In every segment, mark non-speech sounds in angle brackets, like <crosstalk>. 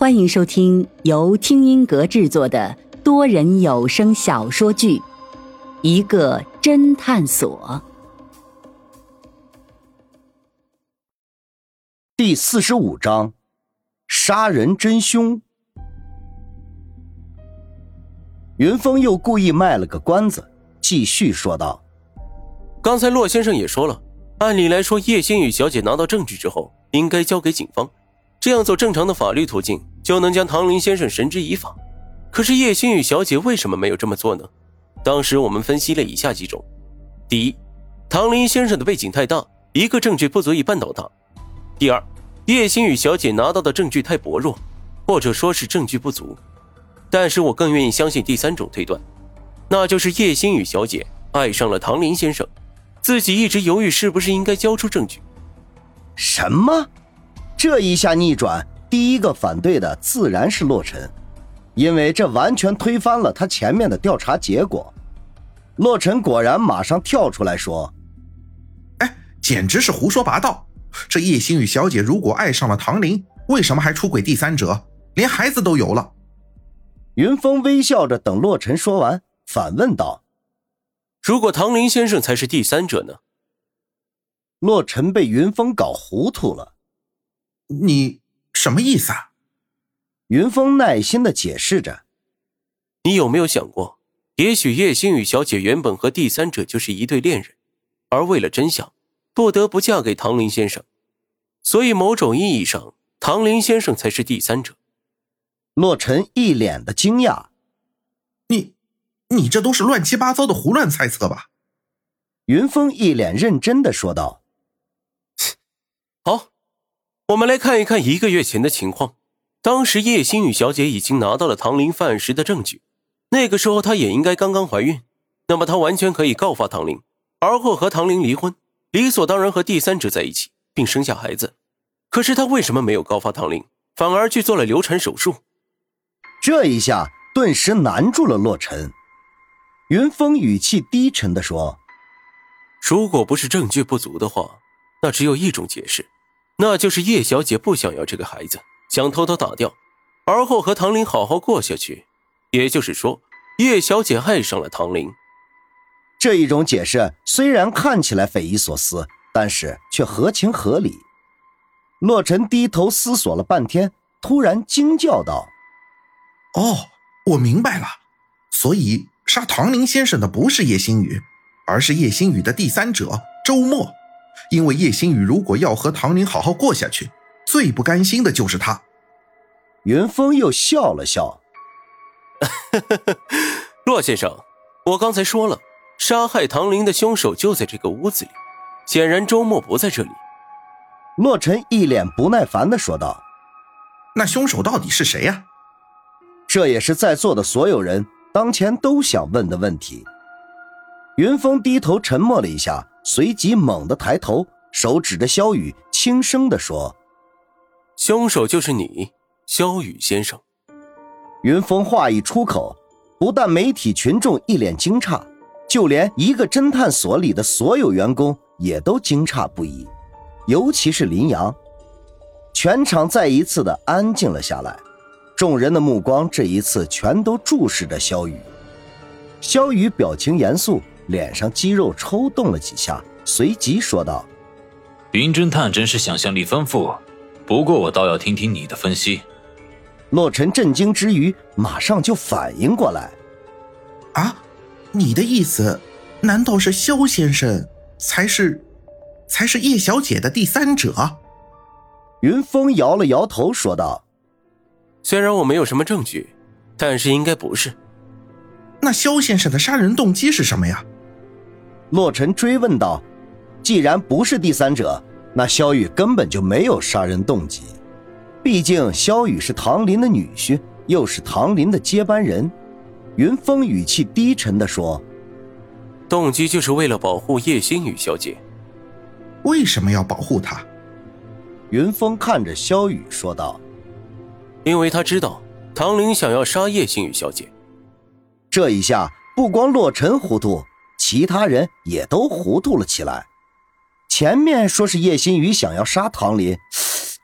欢迎收听由听音阁制作的多人有声小说剧《一个侦探所》第四十五章：杀人真凶。云峰又故意卖了个关子，继续说道：“刚才骆先生也说了，按理来说，叶星宇小姐拿到证据之后，应该交给警方。”这样走正常的法律途径，就能将唐林先生绳之以法。可是叶星宇小姐为什么没有这么做呢？当时我们分析了以下几种：第一，唐林先生的背景太大，一个证据不足以绊倒他；第二，叶星宇小姐拿到的证据太薄弱，或者说是证据不足。但是我更愿意相信第三种推断，那就是叶星宇小姐爱上了唐林先生，自己一直犹豫是不是应该交出证据。什么？这一下逆转，第一个反对的自然是洛尘，因为这完全推翻了他前面的调查结果。洛尘果然马上跳出来说：“哎，简直是胡说八道！这叶星宇小姐如果爱上了唐林，为什么还出轨第三者，连孩子都有了？”云峰微笑着等洛尘说完，反问道：“如果唐林先生才是第三者呢？”洛尘被云峰搞糊涂了。你什么意思啊？云峰耐心的解释着。你有没有想过，也许叶星宇小姐原本和第三者就是一对恋人，而为了真相，不得不嫁给唐林先生，所以某种意义上，唐林先生才是第三者。洛尘一脸的惊讶。你，你这都是乱七八糟的胡乱猜测吧？云峰一脸认真的说道。好。我们来看一看一个月前的情况。当时叶星宇小姐已经拿到了唐林犯案时的证据，那个时候她也应该刚刚怀孕，那么她完全可以告发唐林，而后和唐林离婚，理所当然和第三者在一起，并生下孩子。可是她为什么没有告发唐林，反而去做了流产手术？这一下顿时难住了洛尘。云峰语气低沉地说：“如果不是证据不足的话，那只有一种解释。”那就是叶小姐不想要这个孩子，想偷偷打掉，而后和唐林好好过下去。也就是说，叶小姐爱上了唐林。这一种解释虽然看起来匪夷所思，但是却合情合理。洛尘低头思索了半天，突然惊叫道：“哦，我明白了，所以杀唐林先生的不是叶星宇，而是叶星宇的第三者周末。”因为叶星宇如果要和唐林好好过下去，最不甘心的就是他。云峰又笑了笑：“ <laughs> 骆先生，我刚才说了，杀害唐林的凶手就在这个屋子里，显然周末不在这里。”洛尘一脸不耐烦的说道：“那凶手到底是谁呀？”这也是在座的所有人当前都想问的问题。云峰低头沉默了一下。随即猛地抬头，手指着萧雨，轻声地说：“凶手就是你，萧雨先生。”云峰话一出口，不但媒体群众一脸惊诧，就连一个侦探所里的所有员工也都惊诧不已，尤其是林阳。全场再一次的安静了下来，众人的目光这一次全都注视着萧雨。萧雨表情严肃。脸上肌肉抽动了几下，随即说道：“林侦探真是想象力丰富，不过我倒要听听你的分析。”洛尘震惊之余，马上就反应过来：“啊，你的意思，难道是肖先生才是，才是叶小姐的第三者？”云峰摇了摇头，说道：“虽然我没有什么证据，但是应该不是。那肖先生的杀人动机是什么呀？”洛尘追问道：“既然不是第三者，那萧雨根本就没有杀人动机。毕竟萧雨是唐林的女婿，又是唐林的接班人。”云峰语气低沉地说：“动机就是为了保护叶星宇小姐。为什么要保护她？”云峰看着萧雨说道：“因为他知道唐林想要杀叶星宇小姐。”这一下不光洛尘糊涂。其他人也都糊涂了起来。前面说是叶新宇想要杀唐林，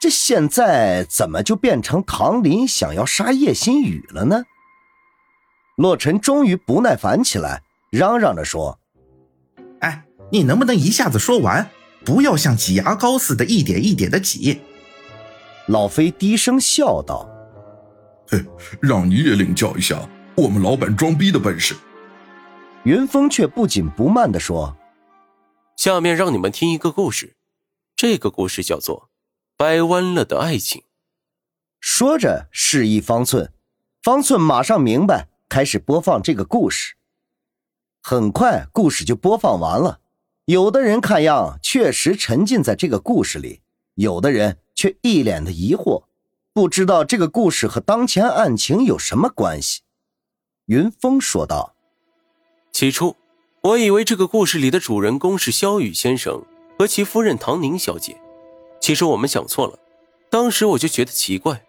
这现在怎么就变成唐林想要杀叶星宇了呢？洛尘终于不耐烦起来，嚷嚷着说：“哎，你能不能一下子说完？不要像挤牙膏似的，一点一点的挤。”老飞低声笑道：“嘿，让你也领教一下我们老板装逼的本事。”云峰却不紧不慢地说：“下面让你们听一个故事，这个故事叫做《掰弯了的爱情》。”说着示意方寸，方寸马上明白，开始播放这个故事。很快，故事就播放完了。有的人看样确实沉浸在这个故事里，有的人却一脸的疑惑，不知道这个故事和当前案情有什么关系。云峰说道。起初，我以为这个故事里的主人公是萧雨先生和其夫人唐宁小姐。其实我们想错了。当时我就觉得奇怪，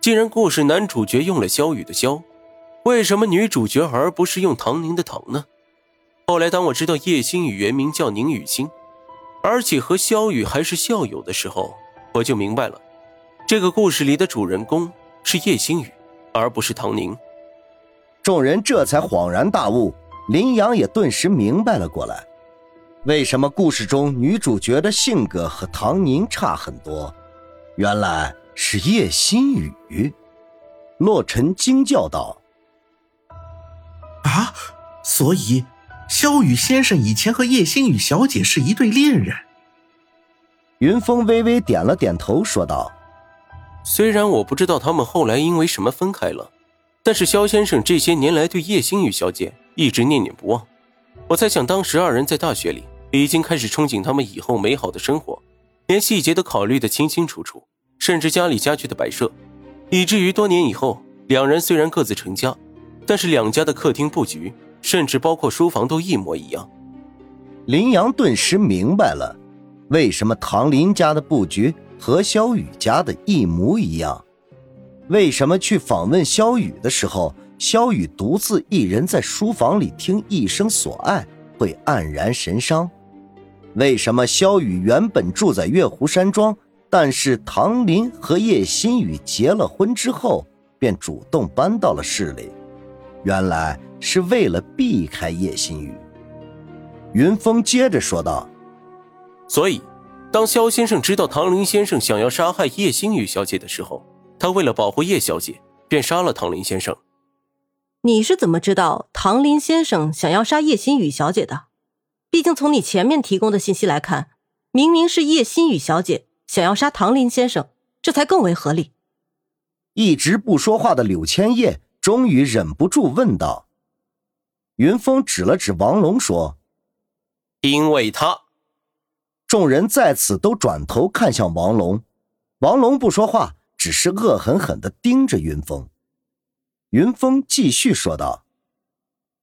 既然故事男主角用了萧雨的萧，为什么女主角而不是用唐宁的唐呢？后来当我知道叶星宇原名叫宁雨欣，而且和萧雨还是校友的时候，我就明白了，这个故事里的主人公是叶星宇，而不是唐宁。众人这才恍然大悟。林阳也顿时明白了过来，为什么故事中女主角的性格和唐宁差很多？原来是叶心雨。洛尘惊叫道：“啊，所以萧雨先生以前和叶心雨小姐是一对恋人？”云峰微微点了点头，说道：“虽然我不知道他们后来因为什么分开了，但是肖先生这些年来对叶星雨小姐……”一直念念不忘，我猜想当时二人在大学里已经开始憧憬他们以后美好的生活，连细节都考虑得清清楚楚，甚至家里家具的摆设，以至于多年以后，两人虽然各自成家，但是两家的客厅布局，甚至包括书房都一模一样。林阳顿时明白了，为什么唐林家的布局和肖雨家的一模一样，为什么去访问萧雨的时候。萧雨独自一人在书房里听《一生所爱》，会黯然神伤。为什么萧雨原本住在月湖山庄，但是唐林和叶心雨结了婚之后，便主动搬到了市里？原来是为了避开叶心雨。云峰接着说道：“所以，当萧先生知道唐林先生想要杀害叶心雨小姐的时候，他为了保护叶小姐，便杀了唐林先生。”你是怎么知道唐林先生想要杀叶心雨小姐的？毕竟从你前面提供的信息来看，明明是叶心雨小姐想要杀唐林先生，这才更为合理。一直不说话的柳千叶终于忍不住问道：“云峰指了指王龙说，因为他。”众人在此都转头看向王龙，王龙不说话，只是恶狠狠地盯着云峰。云峰继续说道：“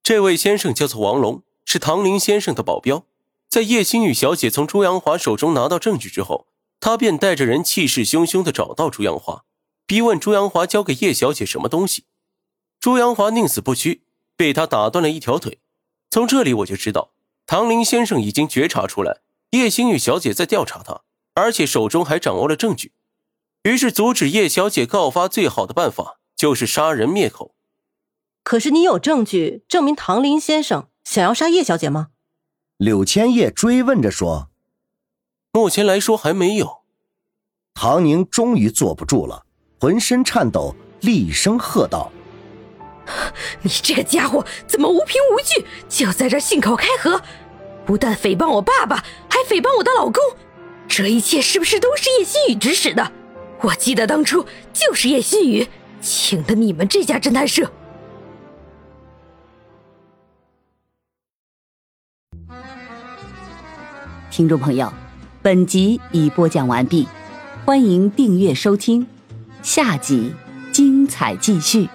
这位先生叫做王龙，是唐林先生的保镖。在叶星宇小姐从朱阳华手中拿到证据之后，他便带着人气势汹汹的找到朱阳华，逼问朱阳华交给叶小姐什么东西。朱阳华宁死不屈，被他打断了一条腿。从这里我就知道，唐林先生已经觉察出来叶星宇小姐在调查他，而且手中还掌握了证据。于是，阻止叶小姐告发最好的办法。”就是杀人灭口，可是你有证据证明唐林先生想要杀叶小姐吗？柳千叶追问着说。目前来说还没有。唐宁终于坐不住了，浑身颤抖，厉声喝道：“你这个家伙怎么无凭无据就在这信口开河？不但诽谤我爸爸，还诽谤我的老公，这一切是不是都是叶心雨指使的？我记得当初就是叶心雨。”请的你们这家侦探社。听众朋友，本集已播讲完毕，欢迎订阅收听，下集精彩继续。